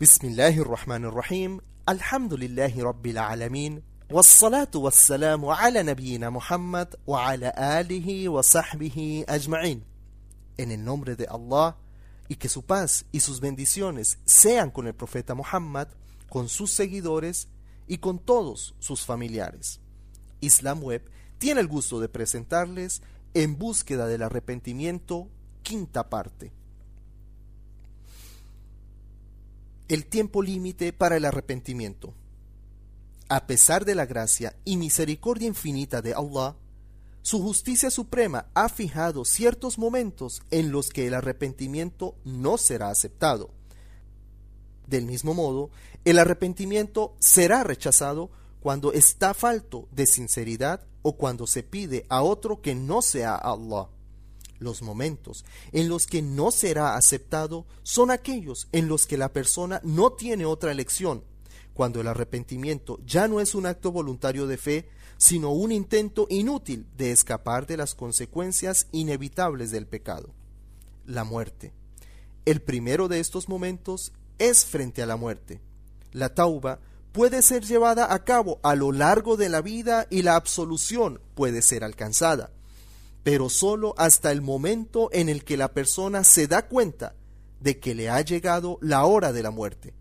بسم الله الرحمن الرحيم الحمد لله رب العالمين والصلاة والسلام على نبينا Muhammad وعلى آله وصحبه أجمعين En el nombre de Allah y que su paz y sus bendiciones sean con el profeta Muhammad, con sus seguidores y con todos sus familiares. Islam Web tiene el gusto de presentarles En búsqueda del arrepentimiento, quinta parte. El tiempo límite para el arrepentimiento. A pesar de la gracia y misericordia infinita de Allah, su justicia suprema ha fijado ciertos momentos en los que el arrepentimiento no será aceptado. Del mismo modo, el arrepentimiento será rechazado cuando está falto de sinceridad o cuando se pide a otro que no sea Allah. Los momentos en los que no será aceptado son aquellos en los que la persona no tiene otra elección, cuando el arrepentimiento ya no es un acto voluntario de fe, sino un intento inútil de escapar de las consecuencias inevitables del pecado. La muerte. El primero de estos momentos es frente a la muerte. La tauba puede ser llevada a cabo a lo largo de la vida y la absolución puede ser alcanzada, pero sólo hasta el momento en el que la persona se da cuenta de que le ha llegado la hora de la muerte.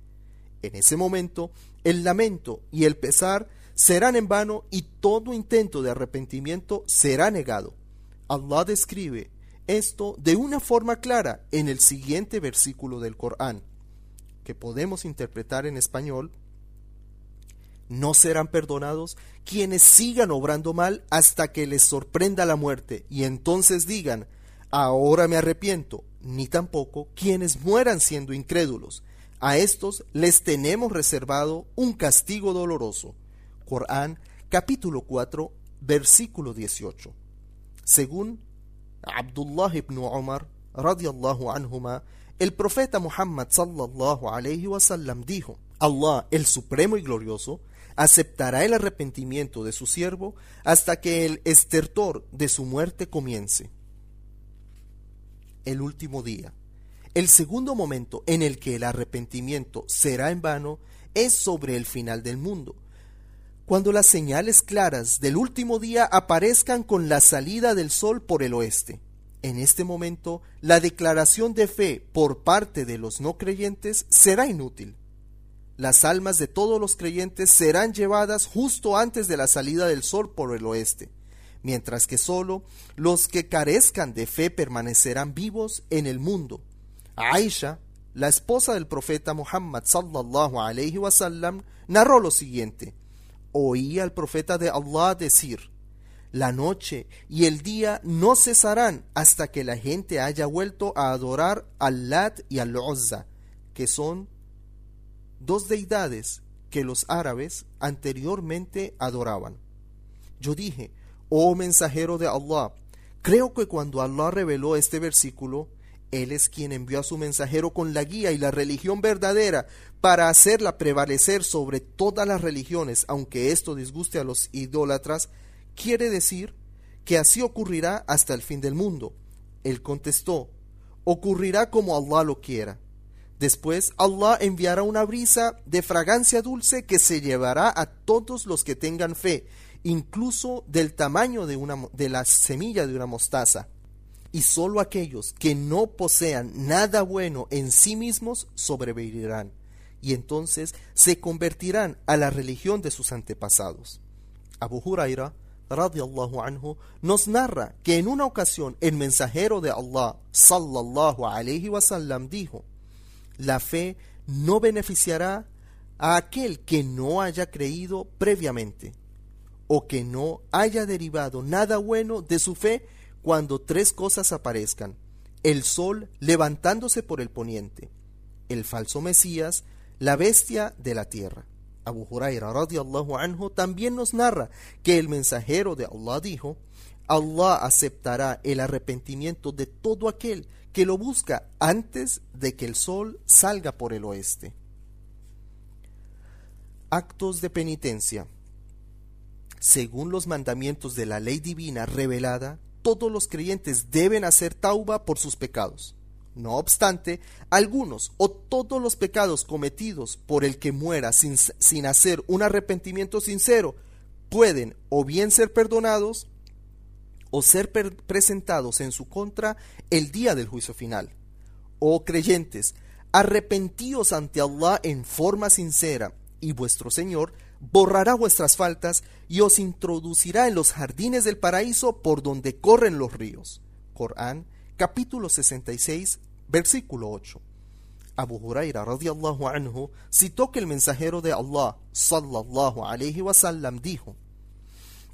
En ese momento, el lamento y el pesar serán en vano y todo intento de arrepentimiento será negado. Allah describe esto de una forma clara en el siguiente versículo del Corán, que podemos interpretar en español no serán perdonados quienes sigan obrando mal hasta que les sorprenda la muerte y entonces digan, ahora me arrepiento, ni tampoco quienes mueran siendo incrédulos. A estos les tenemos reservado un castigo doloroso. Corán capítulo 4 versículo 18. Según Abdullah ibn Umar radiallahu anhuma, el profeta Muhammad sallallahu alayhi wasallam dijo, Allah, el Supremo y Glorioso, aceptará el arrepentimiento de su siervo hasta que el estertor de su muerte comience. El último día. El segundo momento en el que el arrepentimiento será en vano es sobre el final del mundo, cuando las señales claras del último día aparezcan con la salida del sol por el oeste. En este momento, la declaración de fe por parte de los no creyentes será inútil las almas de todos los creyentes serán llevadas justo antes de la salida del sol por el oeste, mientras que sólo los que carezcan de fe permanecerán vivos en el mundo. Aisha, la esposa del profeta Muhammad sallallahu alayhi wasallam, narró lo siguiente: Oí al profeta de Allah decir: La noche y el día no cesarán hasta que la gente haya vuelto a adorar al Lat y al Uzza, que son dos deidades que los árabes anteriormente adoraban. Yo dije, oh mensajero de Allah, creo que cuando Allah reveló este versículo, Él es quien envió a su mensajero con la guía y la religión verdadera para hacerla prevalecer sobre todas las religiones, aunque esto disguste a los idólatras, quiere decir que así ocurrirá hasta el fin del mundo. Él contestó, ocurrirá como Allah lo quiera. Después Allah enviará una brisa de fragancia dulce que se llevará a todos los que tengan fe, incluso del tamaño de, una, de la semilla de una mostaza. Y sólo aquellos que no posean nada bueno en sí mismos sobrevivirán, y entonces se convertirán a la religión de sus antepasados. Abu Huraira radiallahu anhu nos narra que en una ocasión el mensajero de Allah sallallahu alayhi wasallam dijo la fe no beneficiará a aquel que no haya creído previamente o que no haya derivado nada bueno de su fe cuando tres cosas aparezcan. El sol levantándose por el poniente, el falso Mesías, la bestia de la tierra. Abu Huraira radiallahu anhu también nos narra que el mensajero de Allah dijo, Allah aceptará el arrepentimiento de todo aquel que lo busca antes de que el sol salga por el oeste. Actos de penitencia. Según los mandamientos de la ley divina revelada, todos los creyentes deben hacer tauba por sus pecados. No obstante, algunos o todos los pecados cometidos por el que muera sin, sin hacer un arrepentimiento sincero pueden o bien ser perdonados o ser presentados en su contra el día del juicio final. Oh creyentes, arrepentíos ante Allah en forma sincera, y vuestro Señor borrará vuestras faltas y os introducirá en los jardines del paraíso por donde corren los ríos. Corán, capítulo 66, versículo 8. Abu Huraira radiallahu anhu citó que el mensajero de Allah sallallahu alayhi wasallam dijo: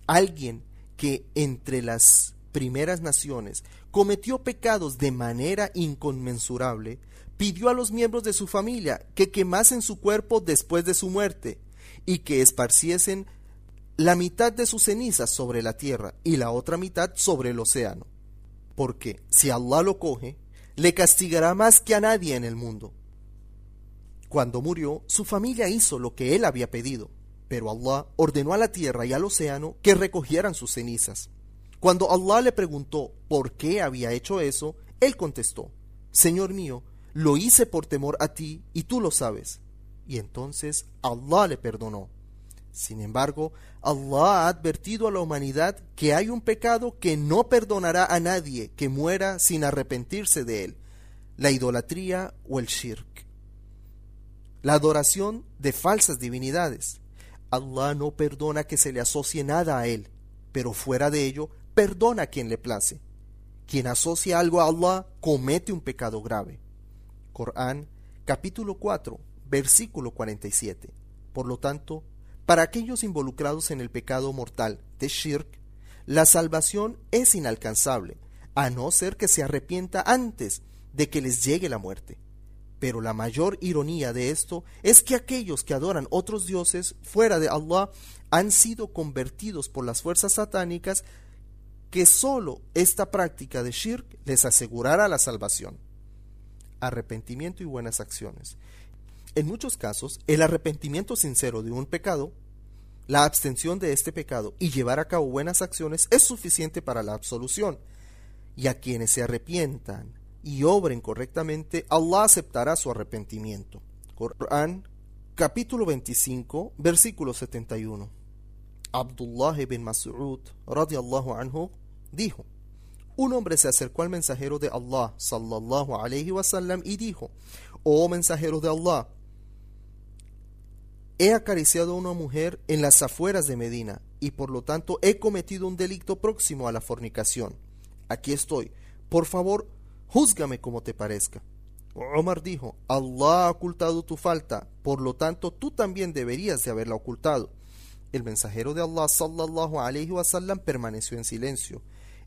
Alguien que entre las primeras naciones cometió pecados de manera inconmensurable, pidió a los miembros de su familia que quemasen su cuerpo después de su muerte y que esparciesen la mitad de sus cenizas sobre la tierra y la otra mitad sobre el océano. Porque si Allah lo coge, le castigará más que a nadie en el mundo. Cuando murió, su familia hizo lo que él había pedido, pero Allah ordenó a la tierra y al océano que recogieran sus cenizas. Cuando Allah le preguntó por qué había hecho eso, él contestó, Señor mío, lo hice por temor a ti y tú lo sabes. Y entonces Allah le perdonó. Sin embargo, Allah ha advertido a la humanidad que hay un pecado que no perdonará a nadie que muera sin arrepentirse de él, la idolatría o el shirk. La adoración de falsas divinidades. Allah no perdona que se le asocie nada a él, pero fuera de ello, perdona a quien le place. Quien asocia algo a Allah comete un pecado grave. Corán, capítulo 4, versículo 47. Por lo tanto, para aquellos involucrados en el pecado mortal de Shirk, la salvación es inalcanzable, a no ser que se arrepienta antes de que les llegue la muerte. Pero la mayor ironía de esto es que aquellos que adoran otros dioses fuera de Allah han sido convertidos por las fuerzas satánicas que sólo esta práctica de shirk les asegurará la salvación. Arrepentimiento y buenas acciones. En muchos casos, el arrepentimiento sincero de un pecado, la abstención de este pecado y llevar a cabo buenas acciones es suficiente para la absolución. Y a quienes se arrepientan y obren correctamente, Allah aceptará su arrepentimiento. Corán, capítulo 25, versículo 71. Abdullah ibn Mas'ud, radiallahu anhu, dijo: Un hombre se acercó al mensajero de Allah, sallallahu alayhi wasallam, y dijo: Oh mensajero de Allah, he acariciado a una mujer en las afueras de Medina y por lo tanto he cometido un delito próximo a la fornicación. Aquí estoy. Por favor, júzgame como te parezca. Omar dijo, Allah ha ocultado tu falta, por lo tanto tú también deberías de haberla ocultado. El mensajero de Allah sallallahu alayhi wasallam permaneció en silencio.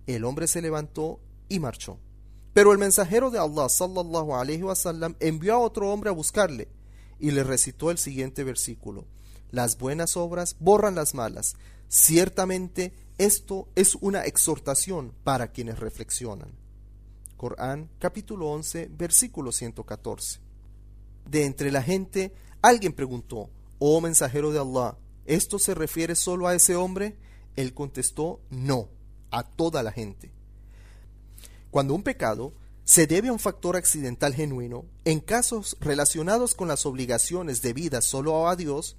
El hombre se levantó y marchó. Pero el mensajero de Allah sallallahu alayhi wasallam envió a otro hombre a buscarle y le recitó el siguiente versículo. Las buenas obras borran las malas. Ciertamente esto es una exhortación para quienes reflexionan. Corán capítulo 11 versículo 114. De entre la gente alguien preguntó, Oh mensajero de Allah, ¿esto se refiere solo a ese hombre? Él contestó, no, a toda la gente. Cuando un pecado se debe a un factor accidental genuino, en casos relacionados con las obligaciones debidas solo a Dios,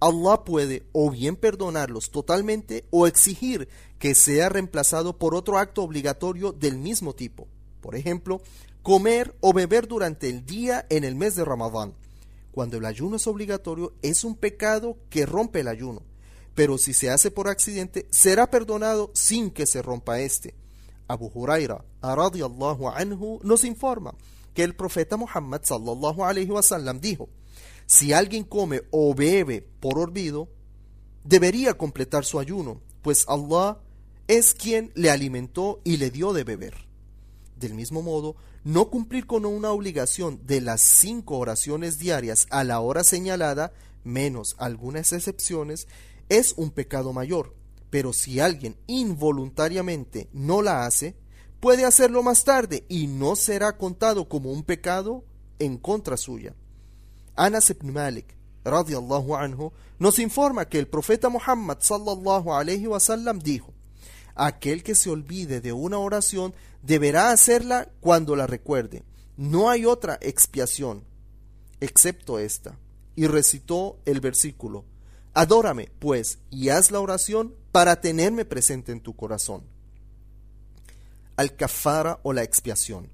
Allah puede o bien perdonarlos totalmente o exigir que sea reemplazado por otro acto obligatorio del mismo tipo. Por ejemplo, comer o beber durante el día en el mes de Ramadán. Cuando el ayuno es obligatorio, es un pecado que rompe el ayuno, pero si se hace por accidente, será perdonado sin que se rompa este. Abu Huraira radiallahu anhu nos informa que el profeta Muhammad sallallahu alaihi wasallam dijo: Si alguien come o bebe por olvido, debería completar su ayuno, pues Allah es quien le alimentó y le dio de beber. Del mismo modo, no cumplir con una obligación de las cinco oraciones diarias a la hora señalada, menos algunas excepciones, es un pecado mayor, pero si alguien involuntariamente no la hace, puede hacerlo más tarde y no será contado como un pecado en contra suya. Anas ibn Malik radiallahu anhu nos informa que el profeta Muhammad sallallahu alayhi wasallam dijo: Aquel que se olvide de una oración deberá hacerla cuando la recuerde, no hay otra expiación excepto esta. Y recitó el versículo, Adórame, pues, y haz la oración para tenerme presente en tu corazón. Al kafara o la expiación.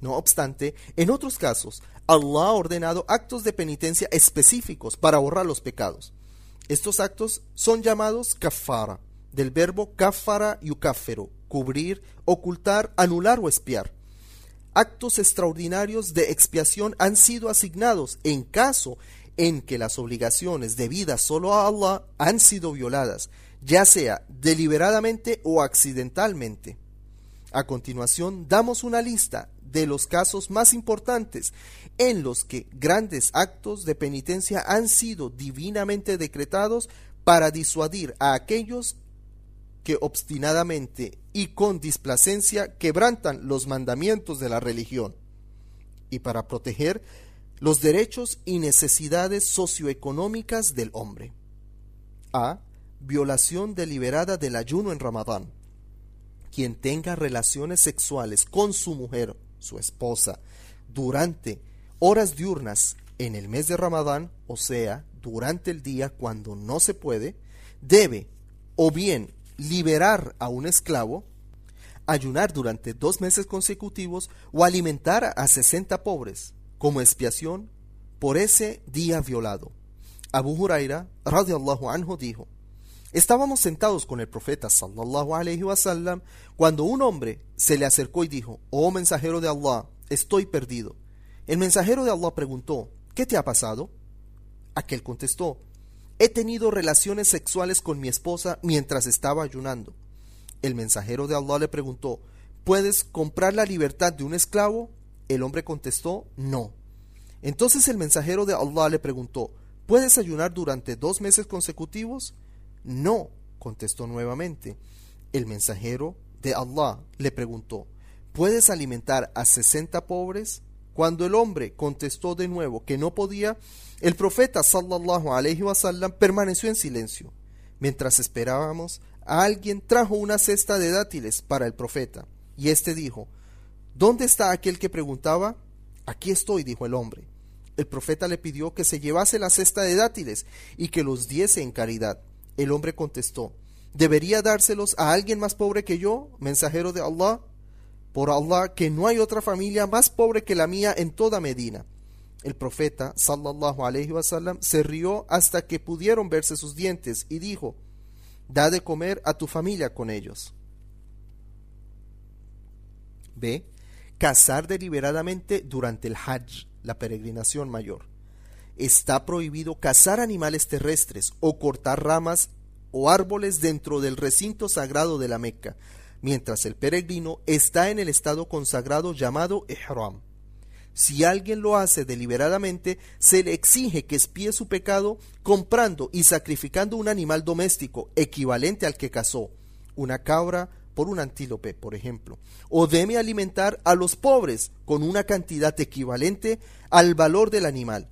No obstante, en otros casos, Allah ha ordenado actos de penitencia específicos para borrar los pecados. Estos actos son llamados kafara, del verbo kafara yukaffero, cubrir, ocultar, anular o espiar. Actos extraordinarios de expiación han sido asignados en caso en que las obligaciones debidas solo a Allah han sido violadas, ya sea deliberadamente o accidentalmente. A continuación, damos una lista de los casos más importantes en los que grandes actos de penitencia han sido divinamente decretados para disuadir a aquellos que obstinadamente y con displacencia quebrantan los mandamientos de la religión y para proteger los derechos y necesidades socioeconómicas del hombre. A. Violación deliberada del ayuno en Ramadán. Quien tenga relaciones sexuales con su mujer, su esposa, durante horas diurnas en el mes de Ramadán, o sea, durante el día cuando no se puede, debe o bien liberar a un esclavo, ayunar durante dos meses consecutivos o alimentar a sesenta pobres, como expiación por ese día violado. Abu Huraira radiallahu anhu dijo, Estábamos sentados con el profeta sallallahu alayhi wasallam cuando un hombre se le acercó y dijo, Oh mensajero de Allah, estoy perdido. El mensajero de Allah preguntó, ¿qué te ha pasado? Aquel contestó, he tenido relaciones sexuales con mi esposa mientras estaba ayunando. El mensajero de Allah le preguntó, ¿puedes comprar la libertad de un esclavo? El hombre contestó, no. Entonces el mensajero de Allah le preguntó, ¿puedes ayunar durante dos meses consecutivos? No, contestó nuevamente. El mensajero de Allah le preguntó, ¿puedes alimentar a sesenta pobres? Cuando el hombre contestó de nuevo que no podía, el profeta sallallahu alaihi wasallam permaneció en silencio. Mientras esperábamos, alguien trajo una cesta de dátiles para el profeta, y éste dijo, ¿Dónde está aquel que preguntaba? Aquí estoy, dijo el hombre. El profeta le pidió que se llevase la cesta de dátiles y que los diese en caridad. El hombre contestó, ¿debería dárselos a alguien más pobre que yo, mensajero de Allah? Por Allah, que no hay otra familia más pobre que la mía en toda Medina. El profeta, sallallahu alayhi wasallam, se rió hasta que pudieron verse sus dientes y dijo, Da de comer a tu familia con ellos. B cazar deliberadamente durante el Hajj, la peregrinación mayor. Está prohibido cazar animales terrestres o cortar ramas o árboles dentro del recinto sagrado de la Meca, mientras el peregrino está en el estado consagrado llamado Ihram. Si alguien lo hace deliberadamente, se le exige que espíe su pecado comprando y sacrificando un animal doméstico equivalente al que cazó, una cabra, por un antílope, por ejemplo, o debe alimentar a los pobres con una cantidad equivalente al valor del animal,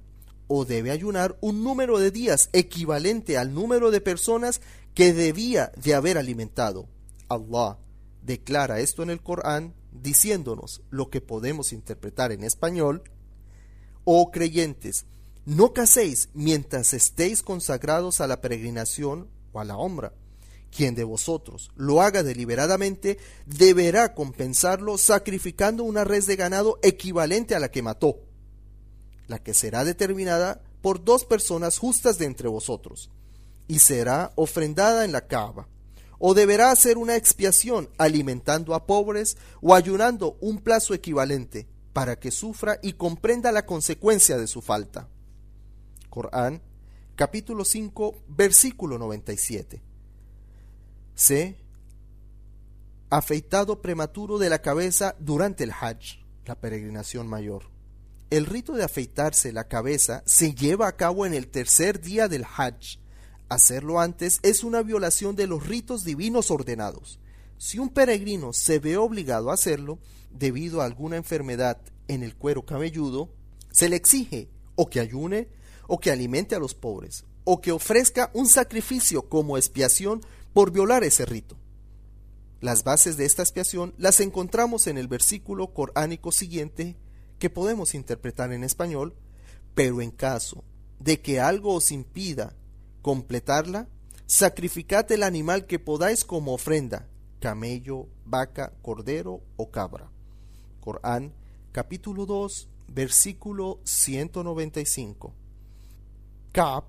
o debe ayunar un número de días equivalente al número de personas que debía de haber alimentado. Allah declara esto en el Corán diciéndonos lo que podemos interpretar en español, oh creyentes, no caséis mientras estéis consagrados a la peregrinación o a la honra. Quien de vosotros lo haga deliberadamente deberá compensarlo sacrificando una res de ganado equivalente a la que mató, la que será determinada por dos personas justas de entre vosotros, y será ofrendada en la cava, o deberá hacer una expiación alimentando a pobres o ayunando un plazo equivalente, para que sufra y comprenda la consecuencia de su falta. Corán, capítulo 5, versículo 97 c. Afeitado prematuro de la cabeza durante el Hajj, la peregrinación mayor. El rito de afeitarse la cabeza se lleva a cabo en el tercer día del Hajj. Hacerlo antes es una violación de los ritos divinos ordenados. Si un peregrino se ve obligado a hacerlo debido a alguna enfermedad en el cuero cabelludo, se le exige o que ayune o que alimente a los pobres o que ofrezca un sacrificio como expiación por violar ese rito. Las bases de esta expiación las encontramos en el versículo coránico siguiente, que podemos interpretar en español, pero en caso de que algo os impida completarla, sacrificad el animal que podáis como ofrenda, camello, vaca, cordero o cabra. Corán, capítulo 2, versículo 195. Ka'b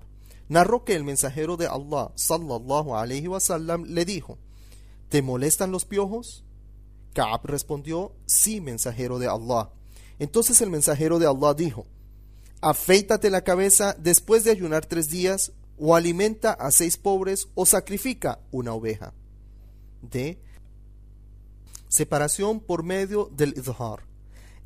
narró que el mensajero de Allah, sallallahu alayhi wasallam, le dijo: ¿Te molestan los piojos? Ka'b respondió: Sí, mensajero de Allah. Entonces el mensajero de Allah dijo: Afeítate la cabeza después de ayunar tres días, o alimenta a seis pobres, o sacrifica una oveja. D. Separación por medio del idhar.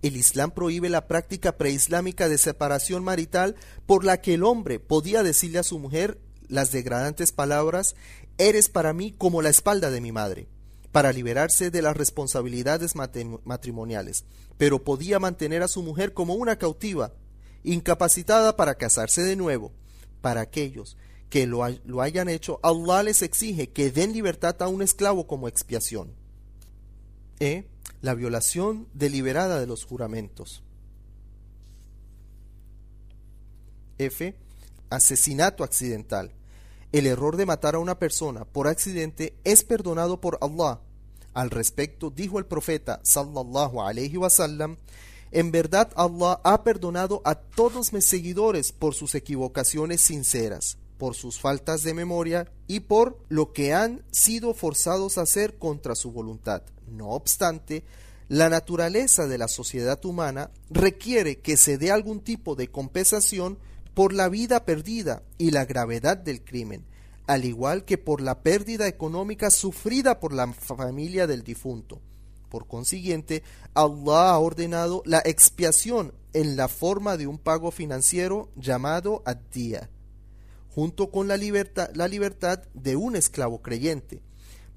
El Islam prohíbe la práctica preislámica de separación marital por la que el hombre podía decirle a su mujer las degradantes palabras Eres para mí como la espalda de mi madre, para liberarse de las responsabilidades matrimoniales, pero podía mantener a su mujer como una cautiva, incapacitada para casarse de nuevo. Para aquellos que lo, lo hayan hecho, Allah les exige que den libertad a un esclavo como expiación. E la violación deliberada de los juramentos. F. Asesinato accidental. El error de matar a una persona por accidente es perdonado por Allah. Al respecto dijo el profeta sallallahu alaihi wasallam, en verdad Allah ha perdonado a todos mis seguidores por sus equivocaciones sinceras, por sus faltas de memoria y por lo que han sido forzados a hacer contra su voluntad. No obstante, la naturaleza de la sociedad humana requiere que se dé algún tipo de compensación por la vida perdida y la gravedad del crimen, al igual que por la pérdida económica sufrida por la familia del difunto. Por consiguiente, Allah ha ordenado la expiación en la forma de un pago financiero llamado ad-día, junto con la libertad, la libertad de un esclavo creyente,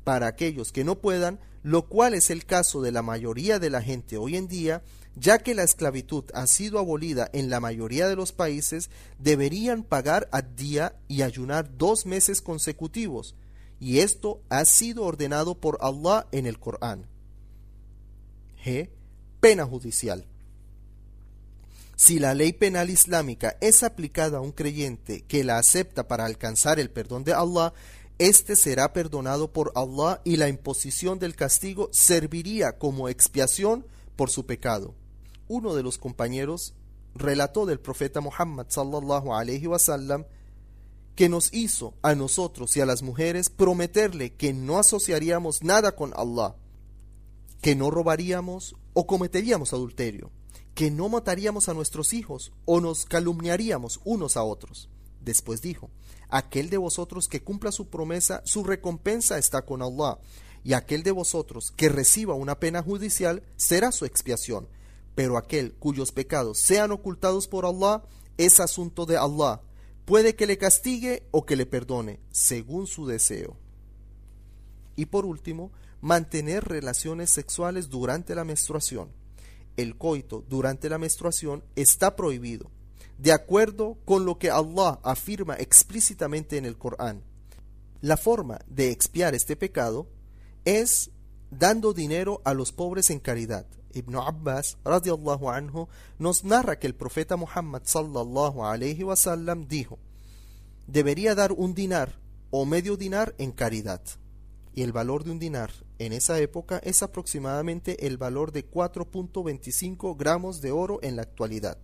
para aquellos que no puedan, lo cual es el caso de la mayoría de la gente hoy en día, ya que la esclavitud ha sido abolida en la mayoría de los países, deberían pagar a día y ayunar dos meses consecutivos, y esto ha sido ordenado por Allah en el Corán. Pena judicial. Si la ley penal islámica es aplicada a un creyente que la acepta para alcanzar el perdón de Allah, este será perdonado por Allah y la imposición del castigo serviría como expiación por su pecado. Uno de los compañeros relató del profeta Muhammad sallallahu wasallam que nos hizo a nosotros y a las mujeres prometerle que no asociaríamos nada con Allah, que no robaríamos o cometeríamos adulterio, que no mataríamos a nuestros hijos o nos calumniaríamos unos a otros. Después dijo, aquel de vosotros que cumpla su promesa, su recompensa está con Allah, y aquel de vosotros que reciba una pena judicial será su expiación, pero aquel cuyos pecados sean ocultados por Allah es asunto de Allah, puede que le castigue o que le perdone, según su deseo. Y por último, mantener relaciones sexuales durante la menstruación. El coito durante la menstruación está prohibido de acuerdo con lo que Allah afirma explícitamente en el Corán. La forma de expiar este pecado es dando dinero a los pobres en caridad. Ibn Abbas radiallahu anhu nos narra que el profeta Muhammad sallallahu alayhi wasallam dijo: Debería dar un dinar o medio dinar en caridad. Y el valor de un dinar en esa época es aproximadamente el valor de 4.25 gramos de oro en la actualidad.